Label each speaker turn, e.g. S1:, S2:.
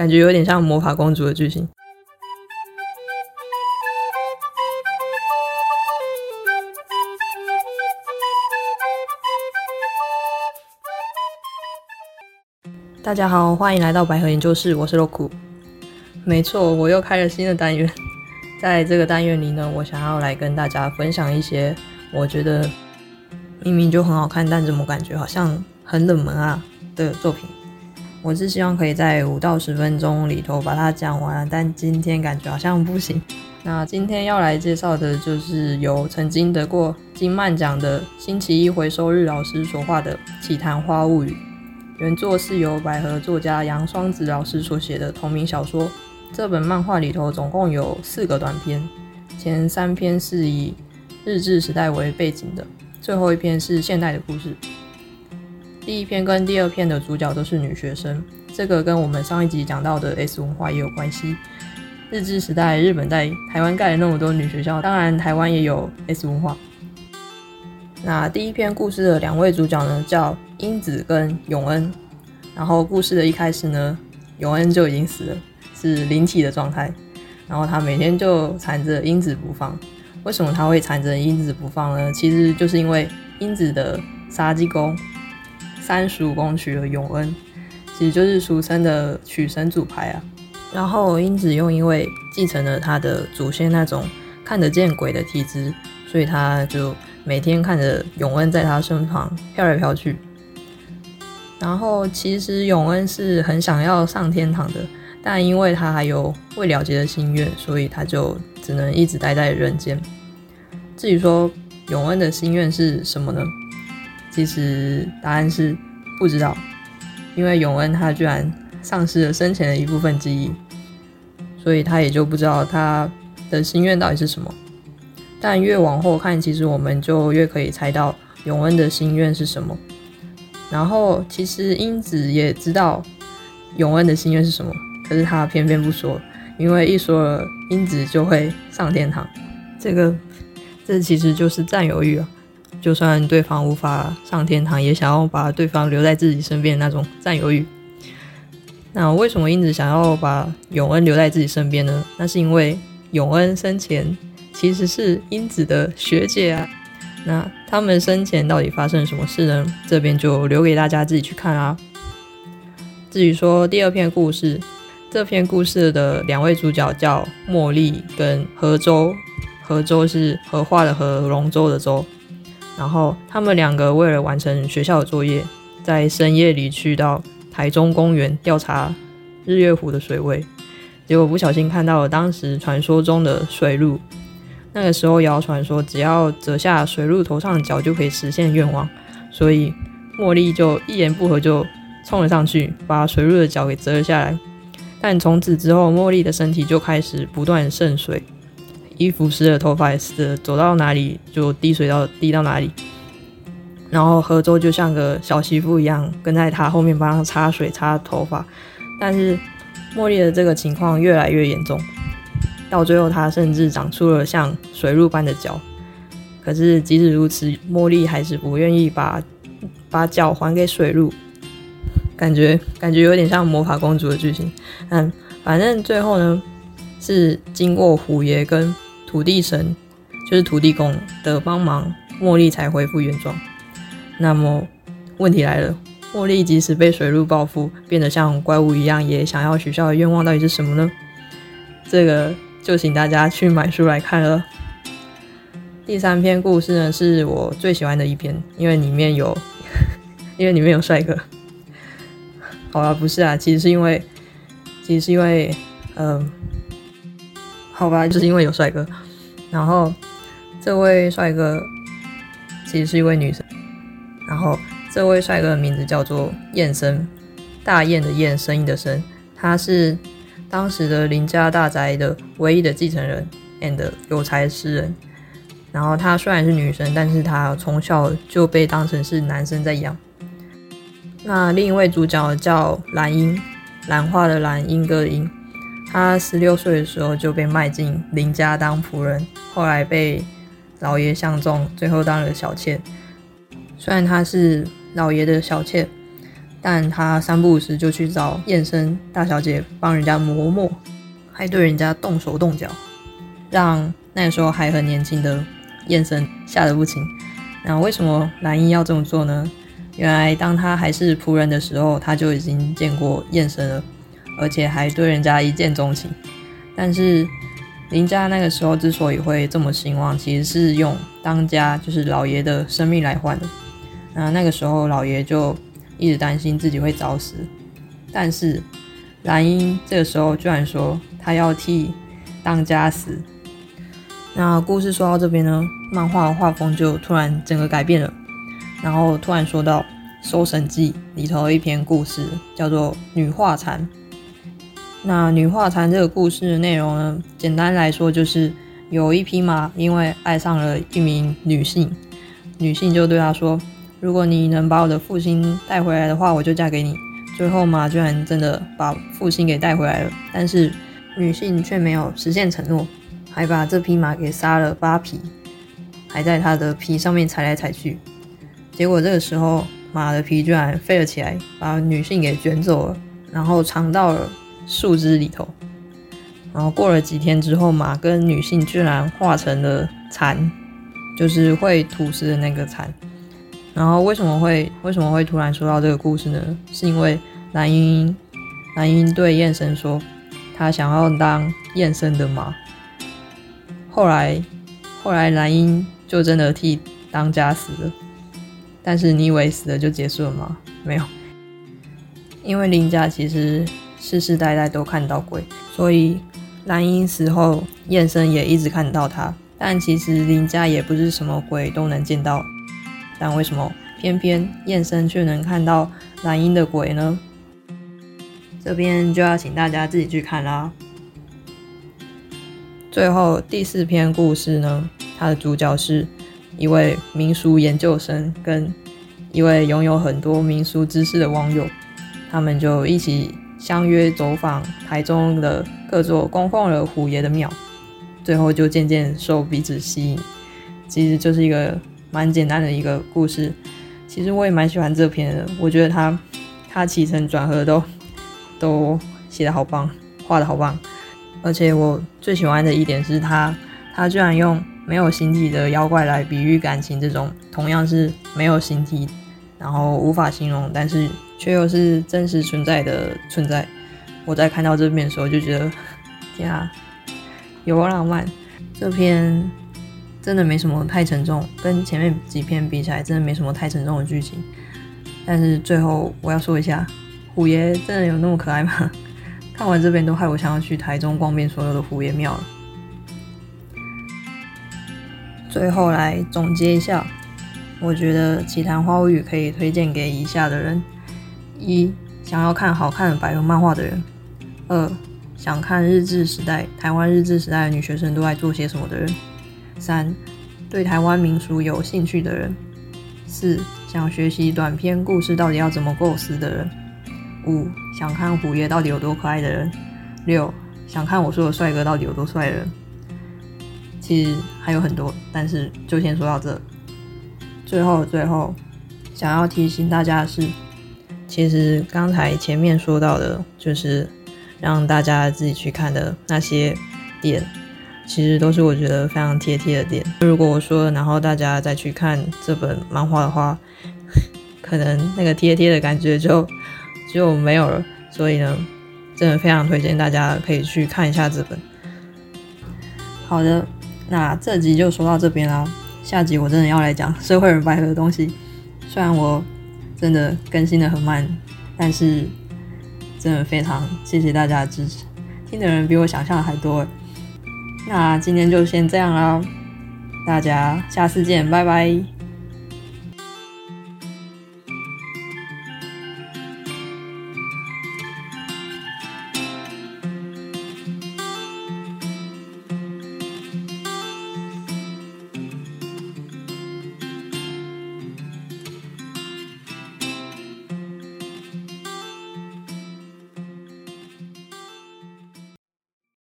S1: 感觉有点像魔法公主的剧情。大家好，欢迎来到百合研究室，我是洛库。没错，我又开了新的单元。在这个单元里呢，我想要来跟大家分享一些我觉得明明就很好看，但怎么感觉好像很冷门啊的作品。我是希望可以在五到十分钟里头把它讲完，但今天感觉好像不行。那今天要来介绍的就是由曾经得过金漫奖的星期一回收日老师所画的《奇谈花物语》，原作是由百合作家杨双子老师所写的同名小说。这本漫画里头总共有四个短篇，前三篇是以日治时代为背景的，最后一篇是现代的故事。第一篇跟第二篇的主角都是女学生，这个跟我们上一集讲到的 S 文化也有关系。日治时代，日本在台湾盖了那么多女学校，当然台湾也有 S 文化。那第一篇故事的两位主角呢，叫英子跟永恩。然后故事的一开始呢，永恩就已经死了，是灵体的状态。然后他每天就缠着英子不放。为什么他会缠着英子不放呢？其实就是因为英子的杀鸡功。三十五公娶了永恩，其实就是俗称的娶神主牌啊。然后英子又因为继承了他的祖先那种看得见鬼的体质，所以他就每天看着永恩在他身旁飘来飘去。然后其实永恩是很想要上天堂的，但因为他还有未了结的心愿，所以他就只能一直待在人间。至于说永恩的心愿是什么呢？其实答案是不知道，因为永恩他居然丧失了生前的一部分记忆，所以他也就不知道他的心愿到底是什么。但越往后看，其实我们就越可以猜到永恩的心愿是什么。然后其实英子也知道永恩的心愿是什么，可是他偏偏不说，因为一说了，英子就会上天堂。这个这其实就是占有欲啊。就算对方无法上天堂，也想要把对方留在自己身边的那种占有欲。那为什么英子想要把永恩留在自己身边呢？那是因为永恩生前其实是英子的学姐啊。那他们生前到底发生了什么事呢？这边就留给大家自己去看啊。至于说第二篇故事，这篇故事的两位主角叫茉莉跟何舟，何舟是荷花的荷，龙舟的舟。然后他们两个为了完成学校的作业，在深夜里去到台中公园调查日月湖的水位，结果不小心看到了当时传说中的水路。那个时候谣传说，只要折下水路头上的角就可以实现愿望，所以茉莉就一言不合就冲了上去，把水路的角给折了下来。但从此之后，茉莉的身体就开始不断渗水。衣服湿了，头发也湿了，走到哪里就滴水到滴到哪里。然后何舟就像个小媳妇一样，跟在他后面帮他擦水、擦头发。但是茉莉的这个情况越来越严重，到最后她甚至长出了像水鹿般的脚。可是即使如此，茉莉还是不愿意把把脚还给水鹿，感觉感觉有点像魔法公主的剧情。嗯，反正最后呢，是经过虎爷跟土地神就是土地公的帮忙，茉莉才恢复原状。那么问题来了，茉莉即使被水路报复，变得像怪物一样，也想要许下的愿望到底是什么呢？这个就请大家去买书来看了。第三篇故事呢，是我最喜欢的一篇，因为里面有，因为里面有帅哥。好了，不是啊，其实是因为，其实是因为，嗯。好吧，就是因为有帅哥，然后这位帅哥其实是一位女生，然后这位帅哥的名字叫做燕生，大雁的雁，声音的声，他是当时的林家大宅的唯一的继承人，and 有才诗人。然后他虽然是女生，但是他从小就被当成是男生在养。那另一位主角叫兰英，兰花的兰，英歌的英。他十六岁的时候就被卖进林家当仆人，后来被老爷相中，最后当了小妾。虽然他是老爷的小妾，但他三不五时就去找燕生大小姐帮人家磨墨，还对人家动手动脚，让那时候还很年轻的燕生吓得不轻。那为什么蓝英要这么做呢？原来当他还是仆人的时候，他就已经见过燕生了，而且还对人家一见钟情。但是林家那个时候之所以会这么兴旺，其实是用当家就是老爷的生命来换的。那那个时候老爷就一直担心自己会早死，但是蓝英这个时候居然说他要替当家死。那故事说到这边呢，漫画的画风就突然整个改变了，然后突然说到《搜神记》里头一篇故事，叫做《女画蚕》。那女画蚕这个故事的内容呢，简单来说就是有一匹马因为爱上了一名女性，女性就对他说：“如果你能把我的父亲带回来的话，我就嫁给你。”最后马居然真的把父亲给带回来了，但是女性却没有实现承诺。还把这匹马给杀了扒皮，还在它的皮上面踩来踩去。结果这个时候，马的皮居然飞了起来，把女性给卷走了，然后藏到了树枝里头。然后过了几天之后，马跟女性居然化成了蚕，就是会吐丝的那个蚕。然后为什么会为什么会突然说到这个故事呢？是因为蓝英蓝英对燕生说，他想要当燕生的马。后来，后来蓝英就真的替当家死了。但是你以为死了就结束了吗？没有，因为林家其实世世代代都看到鬼，所以蓝英死后，燕生也一直看到他。但其实林家也不是什么鬼都能见到，但为什么偏偏燕生却能看到蓝英的鬼呢？这边就要请大家自己去看啦。最后第四篇故事呢，它的主角是一位民俗研究生跟一位拥有很多民俗知识的网友，他们就一起相约走访台中的各座供奉了虎爷的庙，最后就渐渐受彼此吸引。其实就是一个蛮简单的一个故事。其实我也蛮喜欢这篇的，我觉得他他起承转合都都写的好棒，画的好棒。而且我最喜欢的一点是他，他居然用没有形体的妖怪来比喻感情，这种同样是没有形体，然后无法形容，但是却又是真实存在的存在。我在看到这篇的时候就觉得，天啊，有浪漫。这篇真的没什么太沉重，跟前面几篇比起来，真的没什么太沉重的剧情。但是最后我要说一下，虎爷真的有那么可爱吗？看完这边都害我想要去台中逛遍所有的虎爷庙了。最后来总结一下，我觉得《奇谭花物语》可以推荐给以下的人：一、想要看好看的百合漫画的人；二、想看日治时代台湾日治时代的女学生都在做些什么的人；三、对台湾民俗有兴趣的人；四、想学习短篇故事到底要怎么构思的人。五想看虎爷到底有多可爱的人，六想看我说的帅哥到底有多帅的人。其实还有很多，但是就先说到这。最后最后，想要提醒大家的是，其实刚才前面说到的，就是让大家自己去看的那些点，其实都是我觉得非常贴贴的点。如果我说，然后大家再去看这本漫画的话，可能那个贴贴的感觉就。就没有了，所以呢，真的非常推荐大家可以去看一下这本。好的，那这集就说到这边啦。下集我真的要来讲社会人百合的东西，虽然我真的更新的很慢，但是真的非常谢谢大家的支持，听的人比我想象的还多。那今天就先这样啦，大家下次见，拜拜。